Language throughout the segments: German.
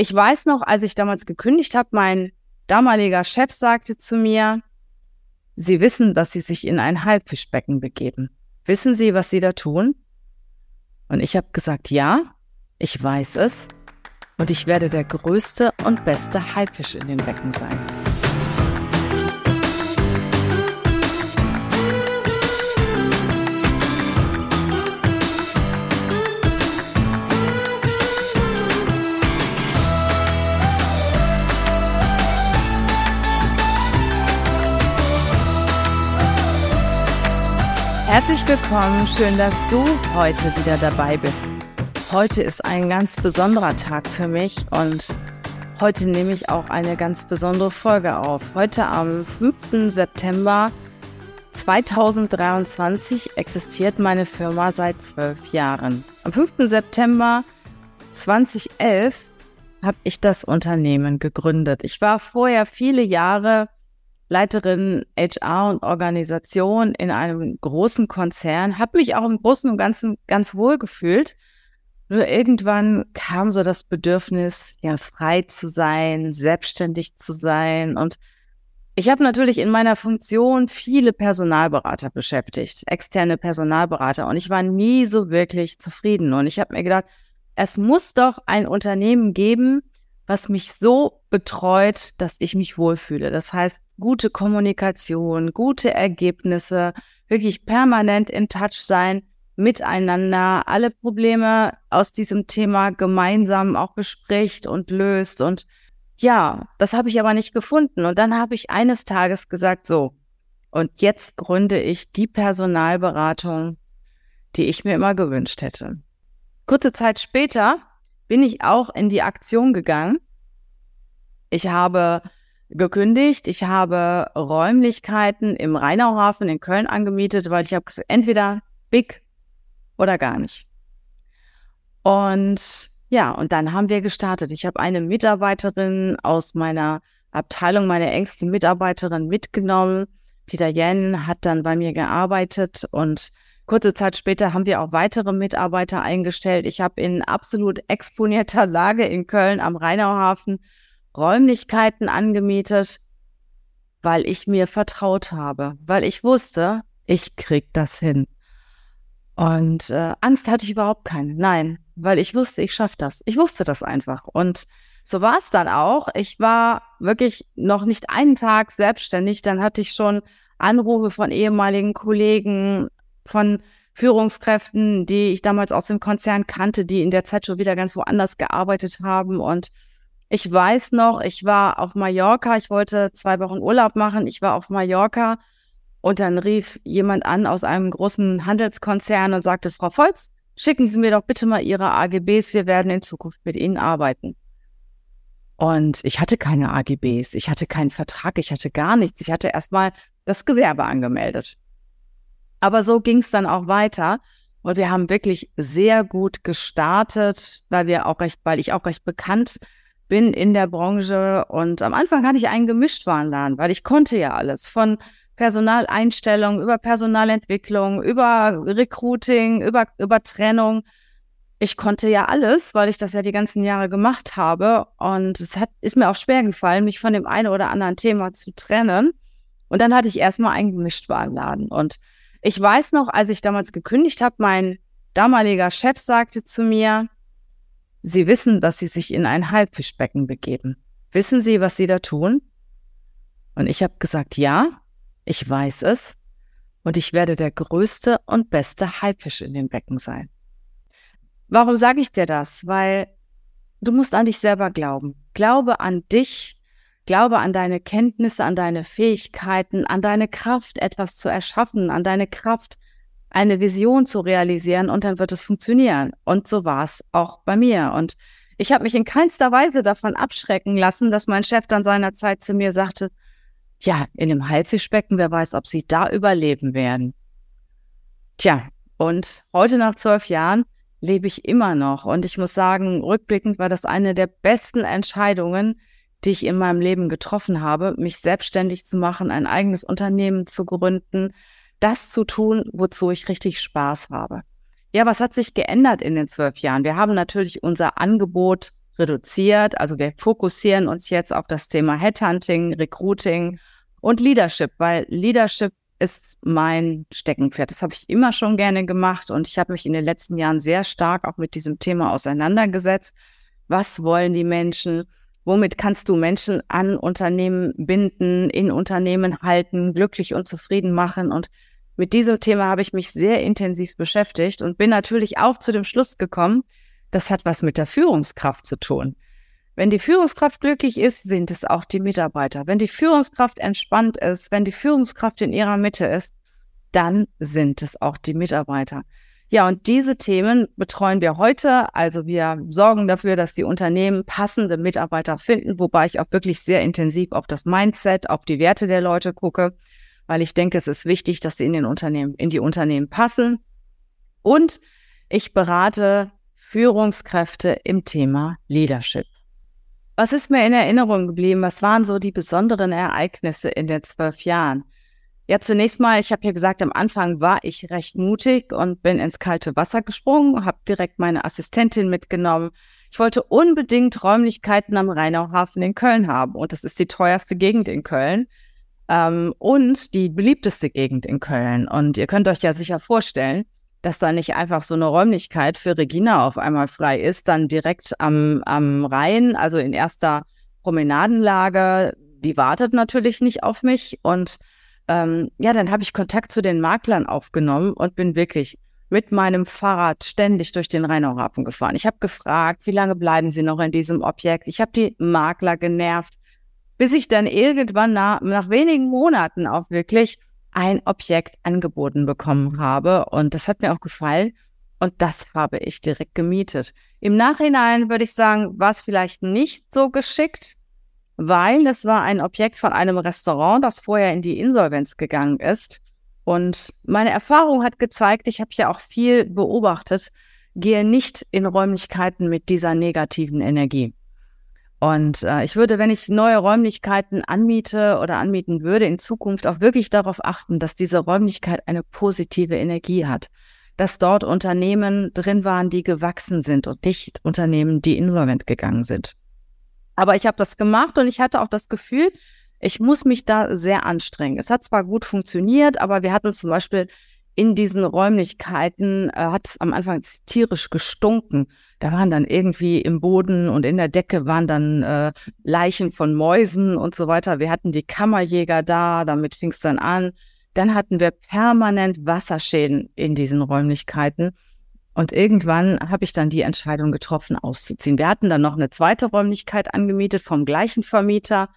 Ich weiß noch, als ich damals gekündigt habe, mein damaliger Chef sagte zu mir, Sie wissen, dass Sie sich in ein Haifischbecken begeben. Wissen Sie, was Sie da tun? Und ich habe gesagt, ja, ich weiß es. Und ich werde der größte und beste Haifisch in dem Becken sein. Herzlich willkommen, schön, dass du heute wieder dabei bist. Heute ist ein ganz besonderer Tag für mich und heute nehme ich auch eine ganz besondere Folge auf. Heute am 5. September 2023 existiert meine Firma seit zwölf Jahren. Am 5. September 2011 habe ich das Unternehmen gegründet. Ich war vorher viele Jahre Leiterin HR und Organisation in einem großen Konzern, habe mich auch im Großen und Ganzen ganz wohl gefühlt. Nur irgendwann kam so das Bedürfnis, ja, frei zu sein, selbstständig zu sein. Und ich habe natürlich in meiner Funktion viele Personalberater beschäftigt, externe Personalberater. Und ich war nie so wirklich zufrieden. Und ich habe mir gedacht, es muss doch ein Unternehmen geben, was mich so betreut, dass ich mich wohlfühle. Das heißt, gute Kommunikation, gute Ergebnisse, wirklich permanent in Touch sein, miteinander, alle Probleme aus diesem Thema gemeinsam auch bespricht und löst. Und ja, das habe ich aber nicht gefunden. Und dann habe ich eines Tages gesagt, so, und jetzt gründe ich die Personalberatung, die ich mir immer gewünscht hätte. Kurze Zeit später bin ich auch in die Aktion gegangen. Ich habe gekündigt. Ich habe Räumlichkeiten im Rheinauhafen in Köln angemietet, weil ich habe gesagt, entweder big oder gar nicht. Und ja, und dann haben wir gestartet. Ich habe eine Mitarbeiterin aus meiner Abteilung, meine engste Mitarbeiterin mitgenommen. Peter Jen hat dann bei mir gearbeitet und Kurze Zeit später haben wir auch weitere Mitarbeiter eingestellt. Ich habe in absolut exponierter Lage in Köln am Rheinauhafen Räumlichkeiten angemietet, weil ich mir vertraut habe, weil ich wusste, ich krieg das hin. Und äh, Angst hatte ich überhaupt keine. Nein, weil ich wusste, ich schaffe das. Ich wusste das einfach. Und so war es dann auch. Ich war wirklich noch nicht einen Tag selbstständig. Dann hatte ich schon Anrufe von ehemaligen Kollegen, von Führungskräften, die ich damals aus dem Konzern kannte, die in der Zeit schon wieder ganz woanders gearbeitet haben. Und ich weiß noch, ich war auf Mallorca, ich wollte zwei Wochen Urlaub machen, ich war auf Mallorca und dann rief jemand an aus einem großen Handelskonzern und sagte, Frau Volz, schicken Sie mir doch bitte mal Ihre AGBs, wir werden in Zukunft mit Ihnen arbeiten. Und ich hatte keine AGBs, ich hatte keinen Vertrag, ich hatte gar nichts. Ich hatte erstmal das Gewerbe angemeldet. Aber so ging es dann auch weiter. Und wir haben wirklich sehr gut gestartet, weil wir auch recht, weil ich auch recht bekannt bin in der Branche. Und am Anfang hatte ich einen Gemischtwarenladen, weil ich konnte ja alles von Personaleinstellung über Personalentwicklung, über Recruiting, über, über Trennung. Ich konnte ja alles, weil ich das ja die ganzen Jahre gemacht habe. Und es hat, ist mir auch schwer gefallen, mich von dem einen oder anderen Thema zu trennen. Und dann hatte ich erstmal einen Gemischtwarenladen. Und ich weiß noch, als ich damals gekündigt habe, mein damaliger Chef sagte zu mir, Sie wissen, dass Sie sich in ein Haifischbecken begeben. Wissen Sie, was Sie da tun? Und ich habe gesagt, ja, ich weiß es. Und ich werde der größte und beste Haifisch in dem Becken sein. Warum sage ich dir das? Weil du musst an dich selber glauben. Glaube an dich, glaube an deine Kenntnisse, an deine Fähigkeiten, an deine Kraft, etwas zu erschaffen, an deine Kraft, eine Vision zu realisieren und dann wird es funktionieren. Und so war es auch bei mir. Und ich habe mich in keinster Weise davon abschrecken lassen, dass mein Chef dann seinerzeit zu mir sagte, ja, in dem Haifischbecken, wer weiß, ob sie da überleben werden. Tja, und heute nach zwölf Jahren lebe ich immer noch. Und ich muss sagen, rückblickend war das eine der besten Entscheidungen, die ich in meinem Leben getroffen habe, mich selbstständig zu machen, ein eigenes Unternehmen zu gründen, das zu tun, wozu ich richtig Spaß habe. Ja, was hat sich geändert in den zwölf Jahren? Wir haben natürlich unser Angebot reduziert. Also wir fokussieren uns jetzt auf das Thema Headhunting, Recruiting und Leadership, weil Leadership ist mein Steckenpferd. Das habe ich immer schon gerne gemacht und ich habe mich in den letzten Jahren sehr stark auch mit diesem Thema auseinandergesetzt. Was wollen die Menschen? Womit kannst du Menschen an Unternehmen binden, in Unternehmen halten, glücklich und zufrieden machen? Und mit diesem Thema habe ich mich sehr intensiv beschäftigt und bin natürlich auch zu dem Schluss gekommen, das hat was mit der Führungskraft zu tun. Wenn die Führungskraft glücklich ist, sind es auch die Mitarbeiter. Wenn die Führungskraft entspannt ist, wenn die Führungskraft in ihrer Mitte ist, dann sind es auch die Mitarbeiter. Ja, und diese Themen betreuen wir heute. Also wir sorgen dafür, dass die Unternehmen passende Mitarbeiter finden, wobei ich auch wirklich sehr intensiv auf das Mindset, auf die Werte der Leute gucke, weil ich denke, es ist wichtig, dass sie in den Unternehmen, in die Unternehmen passen. Und ich berate Führungskräfte im Thema Leadership. Was ist mir in Erinnerung geblieben? Was waren so die besonderen Ereignisse in den zwölf Jahren? Ja, zunächst mal, ich habe ja gesagt, am Anfang war ich recht mutig und bin ins kalte Wasser gesprungen, habe direkt meine Assistentin mitgenommen. Ich wollte unbedingt Räumlichkeiten am Rheinauhafen in Köln haben und das ist die teuerste Gegend in Köln ähm, und die beliebteste Gegend in Köln. Und ihr könnt euch ja sicher vorstellen, dass da nicht einfach so eine Räumlichkeit für Regina auf einmal frei ist, dann direkt am, am Rhein, also in erster Promenadenlage. Die wartet natürlich nicht auf mich. Und ähm, ja, dann habe ich Kontakt zu den Maklern aufgenommen und bin wirklich mit meinem Fahrrad ständig durch den Rheinauhafen gefahren. Ich habe gefragt, wie lange bleiben Sie noch in diesem Objekt? Ich habe die Makler genervt, bis ich dann irgendwann nach, nach wenigen Monaten auch wirklich ein Objekt angeboten bekommen habe. Und das hat mir auch gefallen. Und das habe ich direkt gemietet. Im Nachhinein würde ich sagen, war es vielleicht nicht so geschickt, weil es war ein Objekt von einem Restaurant, das vorher in die Insolvenz gegangen ist. Und meine Erfahrung hat gezeigt, ich habe ja auch viel beobachtet, gehe nicht in Räumlichkeiten mit dieser negativen Energie. Und äh, ich würde, wenn ich neue Räumlichkeiten anmiete oder anmieten würde, in Zukunft auch wirklich darauf achten, dass diese Räumlichkeit eine positive Energie hat. Dass dort Unternehmen drin waren, die gewachsen sind und nicht Unternehmen, die insolvent gegangen sind. Aber ich habe das gemacht und ich hatte auch das Gefühl, ich muss mich da sehr anstrengen. Es hat zwar gut funktioniert, aber wir hatten zum Beispiel in diesen Räumlichkeiten, äh, hat es am Anfang tierisch gestunken. Da waren dann irgendwie im Boden und in der Decke waren dann äh, Leichen von Mäusen und so weiter. Wir hatten die Kammerjäger da, damit fing es dann an. Dann hatten wir permanent Wasserschäden in diesen Räumlichkeiten. Und irgendwann habe ich dann die Entscheidung getroffen, auszuziehen. Wir hatten dann noch eine zweite Räumlichkeit angemietet vom gleichen Vermieter.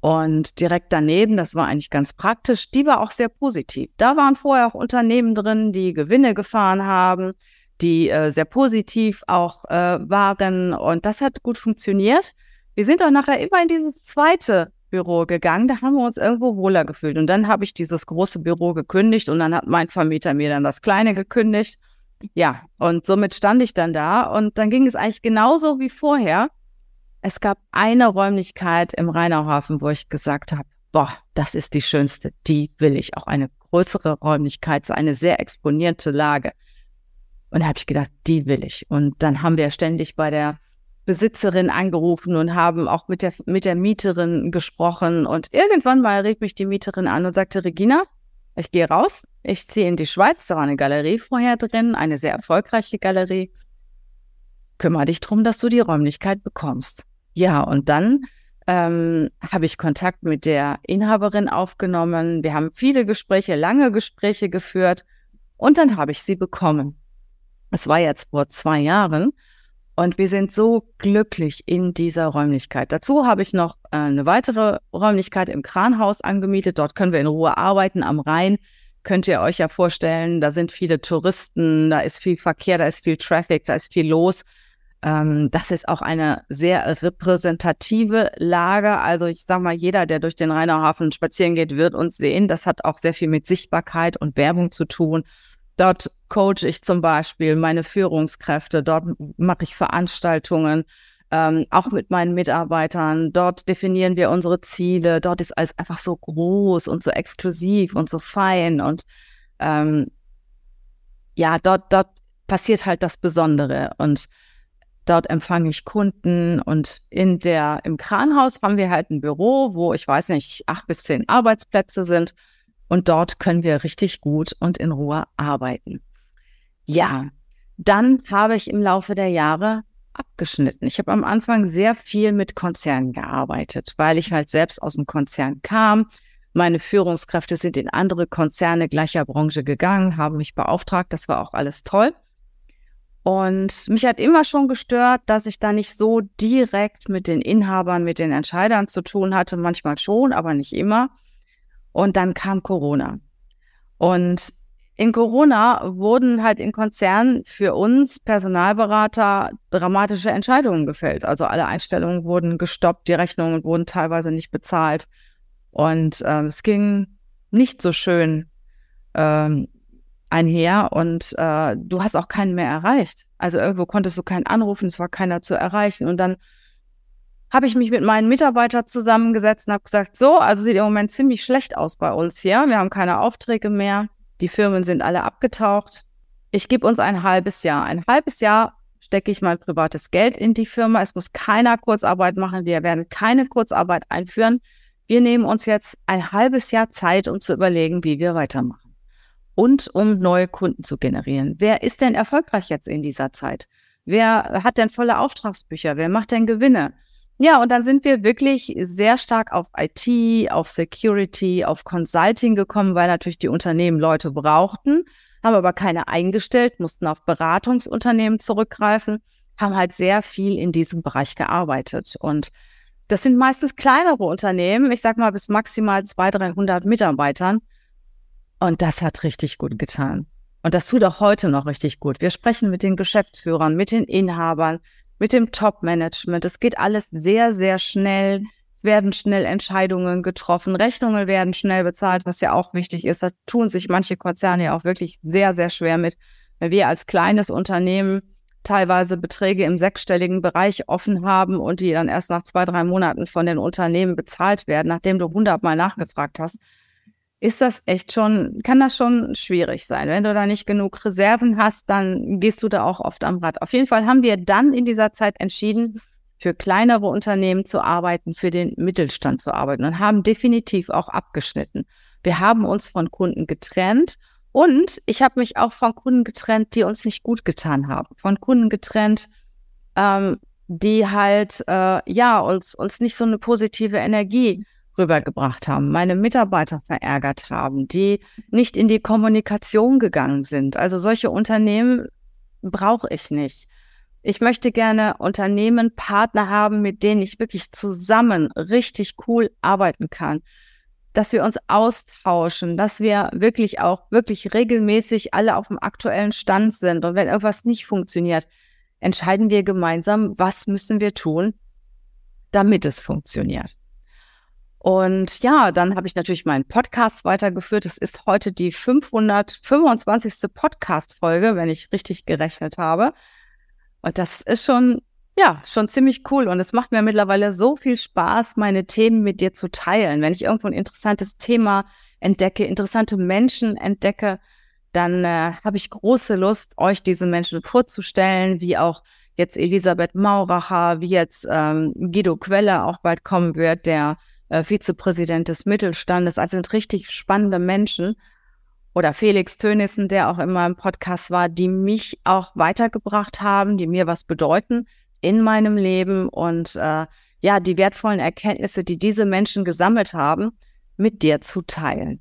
Und direkt daneben, das war eigentlich ganz praktisch, die war auch sehr positiv. Da waren vorher auch Unternehmen drin, die Gewinne gefahren haben, die äh, sehr positiv auch äh, waren. Und das hat gut funktioniert. Wir sind auch nachher immer in dieses zweite Büro gegangen. Da haben wir uns irgendwo wohler gefühlt. Und dann habe ich dieses große Büro gekündigt und dann hat mein Vermieter mir dann das kleine gekündigt. Ja, und somit stand ich dann da und dann ging es eigentlich genauso wie vorher. Es gab eine Räumlichkeit im Rheinauhafen, wo ich gesagt habe, boah, das ist die schönste, die will ich. Auch eine größere Räumlichkeit, so eine sehr exponierte Lage. Und da habe ich gedacht, die will ich. Und dann haben wir ständig bei der Besitzerin angerufen und haben auch mit der, mit der Mieterin gesprochen. Und irgendwann mal rief mich die Mieterin an und sagte, Regina, ich gehe raus, ich ziehe in die Schweiz, da war eine Galerie vorher drin, eine sehr erfolgreiche Galerie. Kümmere dich drum, dass du die Räumlichkeit bekommst. Ja, und dann ähm, habe ich Kontakt mit der Inhaberin aufgenommen. Wir haben viele Gespräche, lange Gespräche geführt und dann habe ich sie bekommen. Es war jetzt vor zwei Jahren und wir sind so glücklich in dieser Räumlichkeit. Dazu habe ich noch äh, eine weitere Räumlichkeit im Kranhaus angemietet. Dort können wir in Ruhe arbeiten am Rhein. Könnt ihr euch ja vorstellen, da sind viele Touristen, da ist viel Verkehr, da ist viel Traffic, da ist viel los. Ähm, das ist auch eine sehr repräsentative Lage. Also ich sage mal, jeder, der durch den Rheinauhafen spazieren geht, wird uns sehen. Das hat auch sehr viel mit Sichtbarkeit und Werbung zu tun. Dort coache ich zum Beispiel meine Führungskräfte, dort mache ich Veranstaltungen, ähm, auch mit meinen Mitarbeitern. Dort definieren wir unsere Ziele. Dort ist alles einfach so groß und so exklusiv und so fein. Und ähm, ja, dort, dort passiert halt das Besondere. Und Dort empfange ich Kunden und in der, im Kranhaus haben wir halt ein Büro, wo ich weiß nicht, acht bis zehn Arbeitsplätze sind. Und dort können wir richtig gut und in Ruhe arbeiten. Ja, dann habe ich im Laufe der Jahre abgeschnitten. Ich habe am Anfang sehr viel mit Konzernen gearbeitet, weil ich halt selbst aus dem Konzern kam. Meine Führungskräfte sind in andere Konzerne gleicher Branche gegangen, haben mich beauftragt. Das war auch alles toll. Und mich hat immer schon gestört, dass ich da nicht so direkt mit den Inhabern, mit den Entscheidern zu tun hatte. Manchmal schon, aber nicht immer. Und dann kam Corona. Und in Corona wurden halt in Konzernen für uns Personalberater dramatische Entscheidungen gefällt. Also alle Einstellungen wurden gestoppt, die Rechnungen wurden teilweise nicht bezahlt. Und ähm, es ging nicht so schön ähm, einher und äh, du hast auch keinen mehr erreicht. Also irgendwo konntest du keinen anrufen, es war keiner zu erreichen. Und dann habe ich mich mit meinen Mitarbeitern zusammengesetzt und habe gesagt, so, also sieht im Moment ziemlich schlecht aus bei uns hier. Wir haben keine Aufträge mehr. Die Firmen sind alle abgetaucht. Ich gebe uns ein halbes Jahr. Ein halbes Jahr stecke ich mein privates Geld in die Firma. Es muss keiner Kurzarbeit machen. Wir werden keine Kurzarbeit einführen. Wir nehmen uns jetzt ein halbes Jahr Zeit, um zu überlegen, wie wir weitermachen. Und um neue Kunden zu generieren. Wer ist denn erfolgreich jetzt in dieser Zeit? Wer hat denn volle Auftragsbücher? Wer macht denn Gewinne? Ja, und dann sind wir wirklich sehr stark auf IT, auf Security, auf Consulting gekommen, weil natürlich die Unternehmen Leute brauchten, haben aber keine eingestellt, mussten auf Beratungsunternehmen zurückgreifen, haben halt sehr viel in diesem Bereich gearbeitet. Und das sind meistens kleinere Unternehmen, ich sag mal bis maximal 200, 300 Mitarbeitern. Und das hat richtig gut getan. Und das tut auch heute noch richtig gut. Wir sprechen mit den Geschäftsführern, mit den Inhabern, mit dem Top-Management. Es geht alles sehr, sehr schnell. Es werden schnell Entscheidungen getroffen. Rechnungen werden schnell bezahlt, was ja auch wichtig ist. Da tun sich manche Konzerne ja auch wirklich sehr, sehr schwer mit. Wenn wir als kleines Unternehmen teilweise Beträge im sechsstelligen Bereich offen haben und die dann erst nach zwei, drei Monaten von den Unternehmen bezahlt werden, nachdem du hundertmal nachgefragt hast, ist das echt schon, kann das schon schwierig sein. Wenn du da nicht genug Reserven hast, dann gehst du da auch oft am Rad. Auf jeden Fall haben wir dann in dieser Zeit entschieden, für kleinere Unternehmen zu arbeiten, für den Mittelstand zu arbeiten und haben definitiv auch abgeschnitten. Wir haben uns von Kunden getrennt und ich habe mich auch von Kunden getrennt, die uns nicht gut getan haben. Von Kunden getrennt, ähm, die halt äh, ja uns uns nicht so eine positive Energie rübergebracht haben, meine Mitarbeiter verärgert haben, die nicht in die Kommunikation gegangen sind. Also solche Unternehmen brauche ich nicht. Ich möchte gerne Unternehmen, Partner haben, mit denen ich wirklich zusammen richtig cool arbeiten kann. Dass wir uns austauschen, dass wir wirklich auch wirklich regelmäßig alle auf dem aktuellen Stand sind. Und wenn irgendwas nicht funktioniert, entscheiden wir gemeinsam, was müssen wir tun, damit es funktioniert. Und ja, dann habe ich natürlich meinen Podcast weitergeführt. Es ist heute die 525. Podcast-Folge, wenn ich richtig gerechnet habe. Und das ist schon, ja, schon ziemlich cool. Und es macht mir mittlerweile so viel Spaß, meine Themen mit dir zu teilen. Wenn ich irgendwo ein interessantes Thema entdecke, interessante Menschen entdecke, dann äh, habe ich große Lust, euch diese Menschen vorzustellen, wie auch jetzt Elisabeth Mauracher, wie jetzt ähm, Guido Quelle auch bald kommen wird, der äh, Vizepräsident des Mittelstandes. Also sind richtig spannende Menschen. Oder Felix Tönissen, der auch in meinem Podcast war, die mich auch weitergebracht haben, die mir was bedeuten in meinem Leben und äh, ja, die wertvollen Erkenntnisse, die diese Menschen gesammelt haben, mit dir zu teilen.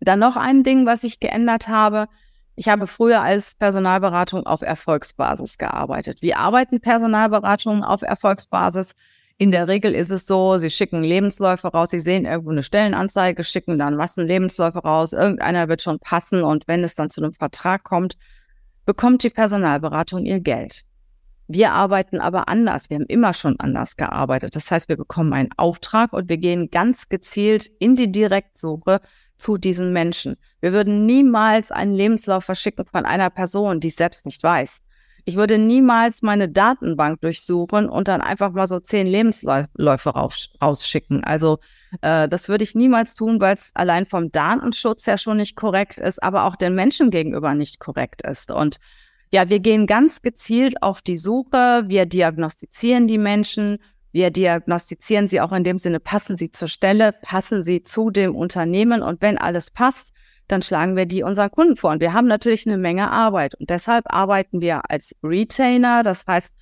Dann noch ein Ding, was ich geändert habe. Ich habe früher als Personalberatung auf Erfolgsbasis gearbeitet. Wie arbeiten Personalberatungen auf Erfolgsbasis? In der Regel ist es so, sie schicken Lebensläufe raus, sie sehen irgendwo eine Stellenanzeige, schicken dann Massenlebensläufe raus, irgendeiner wird schon passen und wenn es dann zu einem Vertrag kommt, bekommt die Personalberatung ihr Geld. Wir arbeiten aber anders. Wir haben immer schon anders gearbeitet. Das heißt, wir bekommen einen Auftrag und wir gehen ganz gezielt in die Direktsuche zu diesen Menschen. Wir würden niemals einen Lebenslauf verschicken von einer Person, die es selbst nicht weiß. Ich würde niemals meine Datenbank durchsuchen und dann einfach mal so zehn Lebensläufe rausschicken. Also äh, das würde ich niemals tun, weil es allein vom Datenschutz ja schon nicht korrekt ist, aber auch den Menschen gegenüber nicht korrekt ist. Und Ja, wir gehen ganz gezielt auf die Suche. Wir diagnostizieren die Menschen. Wir diagnostizieren sie auch in dem Sinne, passen sie zur Stelle, passen sie zu dem Unternehmen. Und wenn alles passt, dann schlagen wir die unseren Kunden vor. Und wir haben natürlich eine Menge Arbeit. Und deshalb arbeiten wir als Retainer. Das heißt,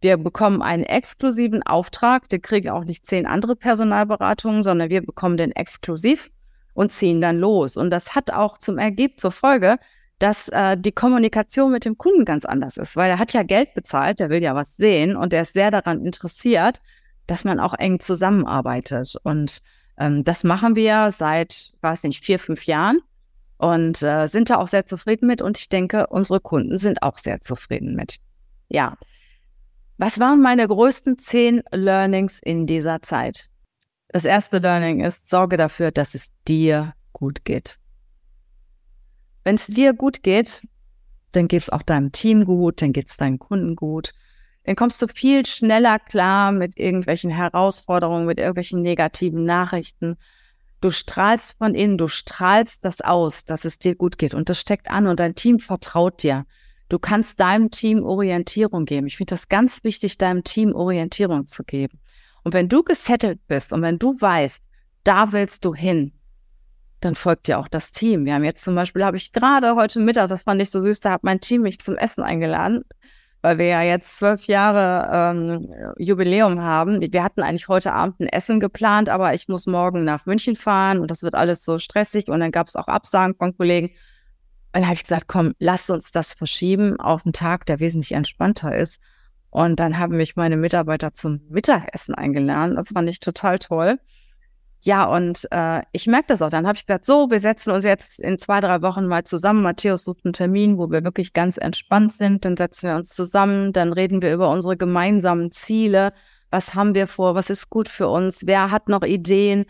wir bekommen einen exklusiven Auftrag. Wir kriegen auch nicht zehn andere Personalberatungen, sondern wir bekommen den exklusiv und ziehen dann los. Und das hat auch zum Ergebnis zur Folge, dass äh, die Kommunikation mit dem Kunden ganz anders ist, weil er hat ja Geld bezahlt, der will ja was sehen und er ist sehr daran interessiert, dass man auch eng zusammenarbeitet. Und ähm, das machen wir seit, weiß nicht, vier, fünf Jahren und äh, sind da auch sehr zufrieden mit. Und ich denke, unsere Kunden sind auch sehr zufrieden mit. Ja. Was waren meine größten zehn Learnings in dieser Zeit? Das erste Learning ist, sorge dafür, dass es dir gut geht. Wenn es dir gut geht, dann geht es auch deinem Team gut, dann geht es deinen Kunden gut. Dann kommst du viel schneller klar mit irgendwelchen Herausforderungen, mit irgendwelchen negativen Nachrichten. Du strahlst von innen, du strahlst das aus, dass es dir gut geht. Und das steckt an und dein Team vertraut dir. Du kannst deinem Team Orientierung geben. Ich finde das ganz wichtig, deinem Team Orientierung zu geben. Und wenn du gesettelt bist und wenn du weißt, da willst du hin, dann folgt ja auch das Team. Wir haben jetzt zum Beispiel, habe ich gerade heute Mittag, das fand ich so süß, da hat mein Team mich zum Essen eingeladen, weil wir ja jetzt zwölf Jahre ähm, Jubiläum haben. Wir hatten eigentlich heute Abend ein Essen geplant, aber ich muss morgen nach München fahren und das wird alles so stressig und dann gab es auch Absagen von Kollegen. Und dann habe ich gesagt, komm, lass uns das verschieben auf einen Tag, der wesentlich entspannter ist. Und dann haben mich meine Mitarbeiter zum Mittagessen eingeladen. Das fand ich total toll. Ja, und äh, ich merke das auch. Dann habe ich gesagt, so, wir setzen uns jetzt in zwei, drei Wochen mal zusammen. Matthäus sucht einen Termin, wo wir wirklich ganz entspannt sind. Dann setzen wir uns zusammen, dann reden wir über unsere gemeinsamen Ziele. Was haben wir vor? Was ist gut für uns? Wer hat noch Ideen?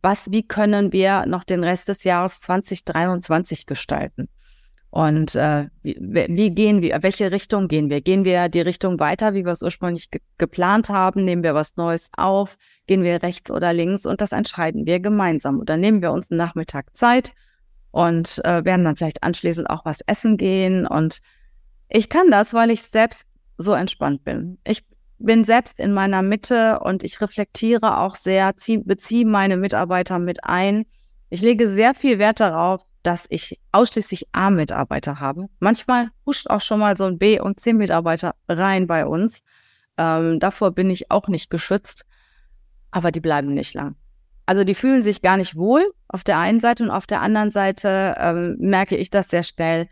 Was, wie können wir noch den Rest des Jahres 2023 gestalten? Und äh, wie, wie, gehen wir, welche Richtung gehen wir? Gehen wir die Richtung weiter, wie wir es ursprünglich ge geplant haben? Nehmen wir was Neues auf? Gehen wir rechts oder links? Und das entscheiden wir gemeinsam. Oder nehmen wir uns einen Nachmittag Zeit und äh, werden dann vielleicht anschließend auch was essen gehen. Und ich kann das, weil ich selbst so entspannt bin. Ich bin selbst in meiner Mitte und ich reflektiere auch sehr, zieh, beziehe meine Mitarbeiter mit ein. Ich lege sehr viel Wert darauf, dass ich ausschließlich A-Mitarbeiter habe. Manchmal huscht auch schon mal so ein B- und C-Mitarbeiter rein bei uns. Ähm, davor bin ich auch nicht geschützt, aber die bleiben nicht lang. Also die fühlen sich gar nicht wohl auf der einen Seite und auf der anderen Seite ähm, merke ich das sehr schnell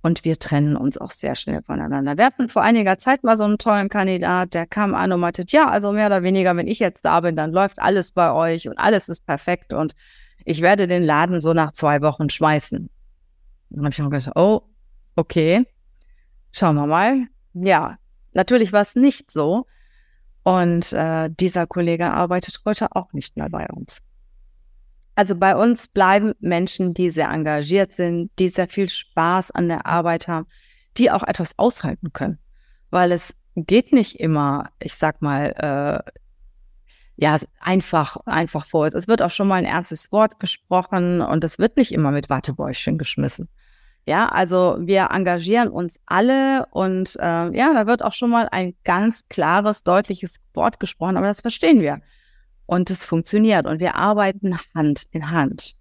und wir trennen uns auch sehr schnell voneinander. Wir hatten vor einiger Zeit mal so einen tollen Kandidat, der kam an und meinte, ja, also mehr oder weniger, wenn ich jetzt da bin, dann läuft alles bei euch und alles ist perfekt und ich werde den Laden so nach zwei Wochen schmeißen. Dann habe ich noch gesagt, oh, okay, schauen wir mal. Ja, natürlich war es nicht so. Und äh, dieser Kollege arbeitet heute auch nicht mehr bei uns. Also bei uns bleiben Menschen, die sehr engagiert sind, die sehr viel Spaß an der Arbeit haben, die auch etwas aushalten können. Weil es geht nicht immer, ich sag mal, äh, ja, einfach, einfach vor. Es wird auch schon mal ein ernstes Wort gesprochen und es wird nicht immer mit Wattebäuschen geschmissen. Ja, also wir engagieren uns alle und äh, ja, da wird auch schon mal ein ganz klares, deutliches Wort gesprochen, aber das verstehen wir. Und es funktioniert und wir arbeiten Hand in Hand.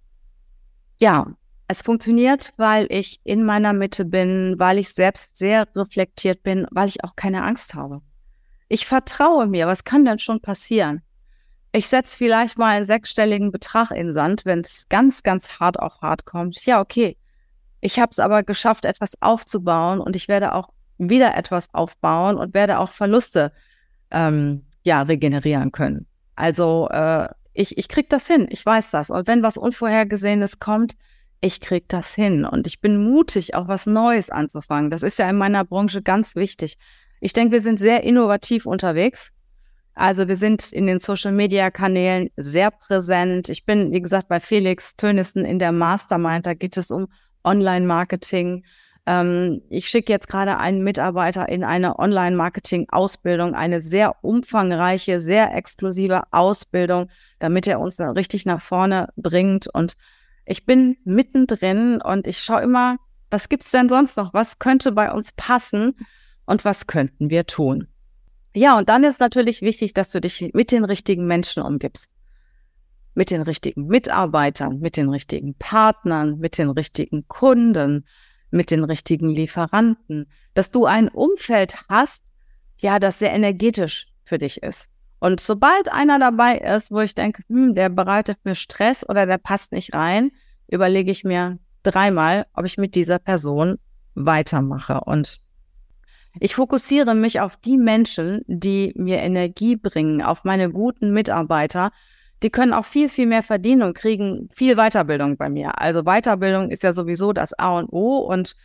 Ja, es funktioniert, weil ich in meiner Mitte bin, weil ich selbst sehr reflektiert bin, weil ich auch keine Angst habe. Ich vertraue mir, was kann denn schon passieren? Ich setze vielleicht mal einen sechsstelligen Betrag in Sand, wenn es ganz, ganz hart auf hart kommt. Ja, okay. Ich habe es aber geschafft, etwas aufzubauen und ich werde auch wieder etwas aufbauen und werde auch Verluste ähm, ja regenerieren können. Also äh, ich, ich krieg das hin, ich weiß das. Und wenn was Unvorhergesehenes kommt, ich krieg das hin. Und ich bin mutig, auch was Neues anzufangen. Das ist ja in meiner Branche ganz wichtig. Ich denke, wir sind sehr innovativ unterwegs. Also wir sind in den Social-Media-Kanälen sehr präsent. Ich bin, wie gesagt, bei Felix Tönissen in der Mastermind. Da geht es um Online-Marketing. Ähm, ich schicke jetzt gerade einen Mitarbeiter in eine Online-Marketing-Ausbildung, eine sehr umfangreiche, sehr exklusive Ausbildung, damit er uns richtig nach vorne bringt. Und ich bin mittendrin und ich schaue immer, Was gibt's denn sonst noch? Was könnte bei uns passen und was könnten wir tun? Ja, und dann ist natürlich wichtig, dass du dich mit den richtigen Menschen umgibst. Mit den richtigen Mitarbeitern, mit den richtigen Partnern, mit den richtigen Kunden, mit den richtigen Lieferanten. Dass du ein Umfeld hast, ja, das sehr energetisch für dich ist. Und sobald einer dabei ist, wo ich denke, hm, der bereitet mir Stress oder der passt nicht rein, überlege ich mir dreimal, ob ich mit dieser Person weitermache. Und ich fokussiere mich auf die Menschen, die mir Energie bringen, auf meine guten Mitarbeiter. Die können auch viel, viel mehr verdienen und kriegen viel Weiterbildung bei mir. Also Weiterbildung ist ja sowieso das A und O und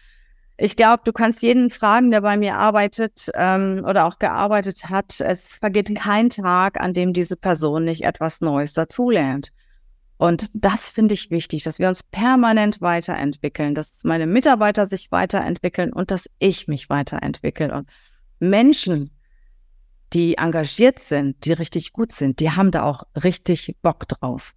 ich glaube, du kannst jeden fragen, der bei mir arbeitet ähm, oder auch gearbeitet hat. Es vergeht kein Tag, an dem diese Person nicht etwas Neues dazulernt. Und das finde ich wichtig, dass wir uns permanent weiterentwickeln, dass meine Mitarbeiter sich weiterentwickeln und dass ich mich weiterentwickle. Und Menschen, die engagiert sind, die richtig gut sind, die haben da auch richtig Bock drauf.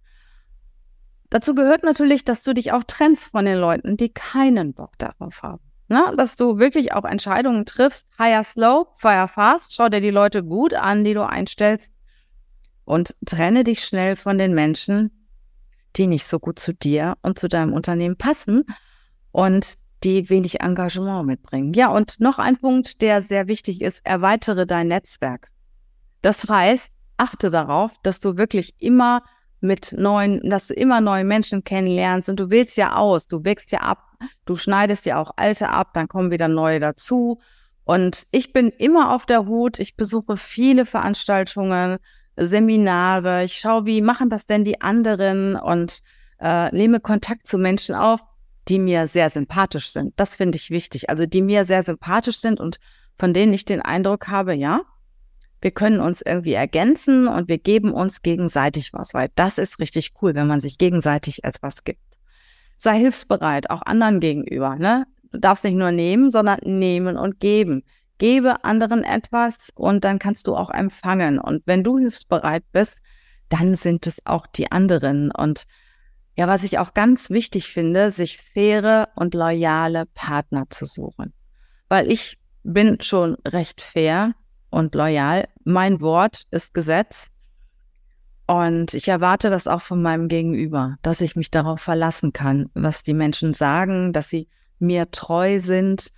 Dazu gehört natürlich, dass du dich auch trennst von den Leuten, die keinen Bock darauf haben. Na, dass du wirklich auch Entscheidungen triffst, hire slow, fire fast, schau dir die Leute gut an, die du einstellst und trenne dich schnell von den Menschen, die nicht so gut zu dir und zu deinem Unternehmen passen und die wenig Engagement mitbringen. Ja, und noch ein Punkt, der sehr wichtig ist, erweitere dein Netzwerk. Das heißt, achte darauf, dass du wirklich immer mit neuen, dass du immer neue Menschen kennenlernst und du wählst ja aus, du wächst ja ab, du schneidest ja auch alte ab, dann kommen wieder neue dazu. Und ich bin immer auf der Hut, ich besuche viele Veranstaltungen, Seminare, ich schaue, wie machen das denn die anderen und äh, nehme Kontakt zu Menschen auf, die mir sehr sympathisch sind. Das finde ich wichtig. Also die mir sehr sympathisch sind und von denen ich den Eindruck habe, ja, wir können uns irgendwie ergänzen und wir geben uns gegenseitig was, weil das ist richtig cool, wenn man sich gegenseitig etwas gibt. Sei hilfsbereit, auch anderen gegenüber. Ne? Du darfst nicht nur nehmen, sondern nehmen und geben. Gebe anderen etwas und dann kannst du auch empfangen. Und wenn du hilfsbereit bist, dann sind es auch die anderen. Und ja, was ich auch ganz wichtig finde, sich faire und loyale Partner zu suchen. Weil ich bin schon recht fair und loyal. Mein Wort ist Gesetz. Und ich erwarte das auch von meinem Gegenüber, dass ich mich darauf verlassen kann, was die Menschen sagen, dass sie mir treu sind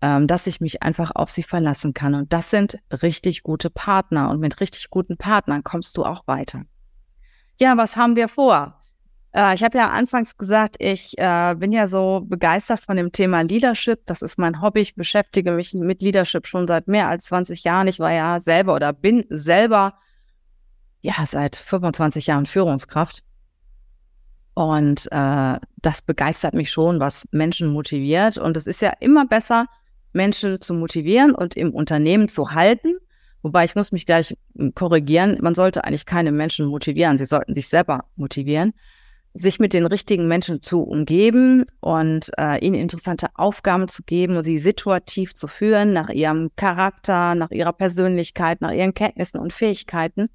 dass ich mich einfach auf sie verlassen kann. Und das sind richtig gute Partner. Und mit richtig guten Partnern kommst du auch weiter. Ja, was haben wir vor? Äh, ich habe ja anfangs gesagt, ich äh, bin ja so begeistert von dem Thema Leadership. Das ist mein Hobby. Ich beschäftige mich mit Leadership schon seit mehr als 20 Jahren. Ich war ja selber oder bin selber ja seit 25 Jahren Führungskraft. Und äh, das begeistert mich schon, was Menschen motiviert. Und es ist ja immer besser, Menschen zu motivieren und im Unternehmen zu halten. Wobei ich muss mich gleich hm, korrigieren, man sollte eigentlich keine Menschen motivieren, sie sollten sich selber motivieren, sich mit den richtigen Menschen zu umgeben und äh, ihnen interessante Aufgaben zu geben und sie situativ zu führen nach ihrem Charakter, nach ihrer Persönlichkeit, nach ihren Kenntnissen und Fähigkeiten.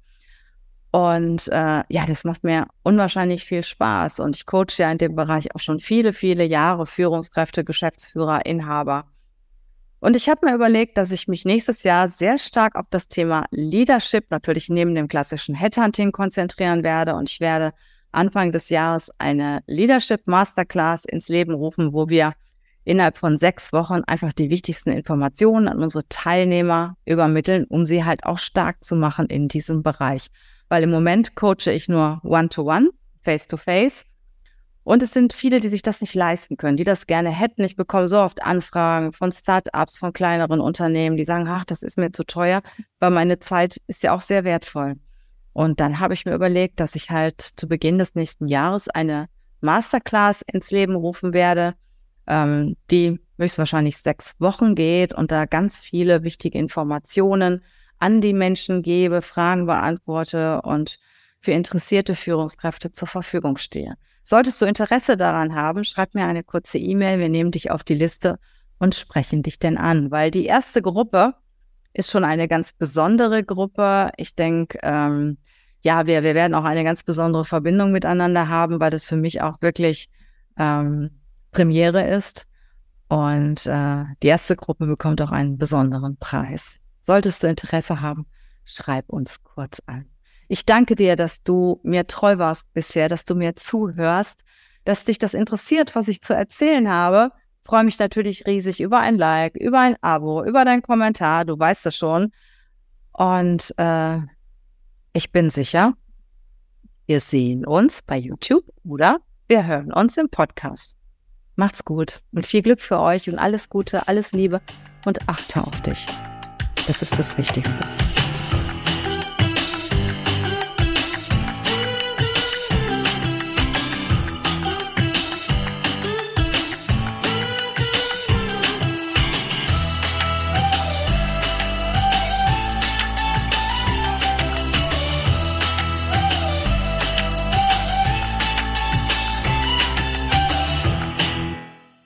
Und äh, ja, das macht mir unwahrscheinlich viel Spaß. Und ich coache ja in dem Bereich auch schon viele, viele Jahre Führungskräfte, Geschäftsführer, Inhaber. Und ich habe mir überlegt, dass ich mich nächstes Jahr sehr stark auf das Thema Leadership, natürlich neben dem klassischen Headhunting, konzentrieren werde. Und ich werde Anfang des Jahres eine Leadership Masterclass ins Leben rufen, wo wir innerhalb von sechs Wochen einfach die wichtigsten Informationen an unsere Teilnehmer übermitteln, um sie halt auch stark zu machen in diesem Bereich. Weil im Moment coache ich nur One-to-One, Face-to-Face. Und es sind viele, die sich das nicht leisten können, die das gerne hätten. Ich bekomme so oft Anfragen von Startups, von kleineren Unternehmen, die sagen, ach, das ist mir zu teuer, weil meine Zeit ist ja auch sehr wertvoll. Und dann habe ich mir überlegt, dass ich halt zu Beginn des nächsten Jahres eine Masterclass ins Leben rufen werde, ähm, die höchstwahrscheinlich sechs Wochen geht und da ganz viele wichtige Informationen an die Menschen gebe, Fragen beantworte und für interessierte Führungskräfte zur Verfügung stehe. Solltest du Interesse daran haben, schreib mir eine kurze E-Mail. Wir nehmen dich auf die Liste und sprechen dich denn an, weil die erste Gruppe ist schon eine ganz besondere Gruppe. Ich denke, ähm, ja, wir, wir werden auch eine ganz besondere Verbindung miteinander haben, weil das für mich auch wirklich ähm, Premiere ist. Und äh, die erste Gruppe bekommt auch einen besonderen Preis. Solltest du Interesse haben, schreib uns kurz an. Ich danke dir, dass du mir treu warst bisher, dass du mir zuhörst, dass dich das interessiert, was ich zu erzählen habe. Freue mich natürlich riesig über ein Like, über ein Abo, über deinen Kommentar. Du weißt es schon. Und äh, ich bin sicher, wir sehen uns bei YouTube oder wir hören uns im Podcast. Macht's gut und viel Glück für euch und alles Gute, alles Liebe und achte auf dich. Das ist das Wichtigste.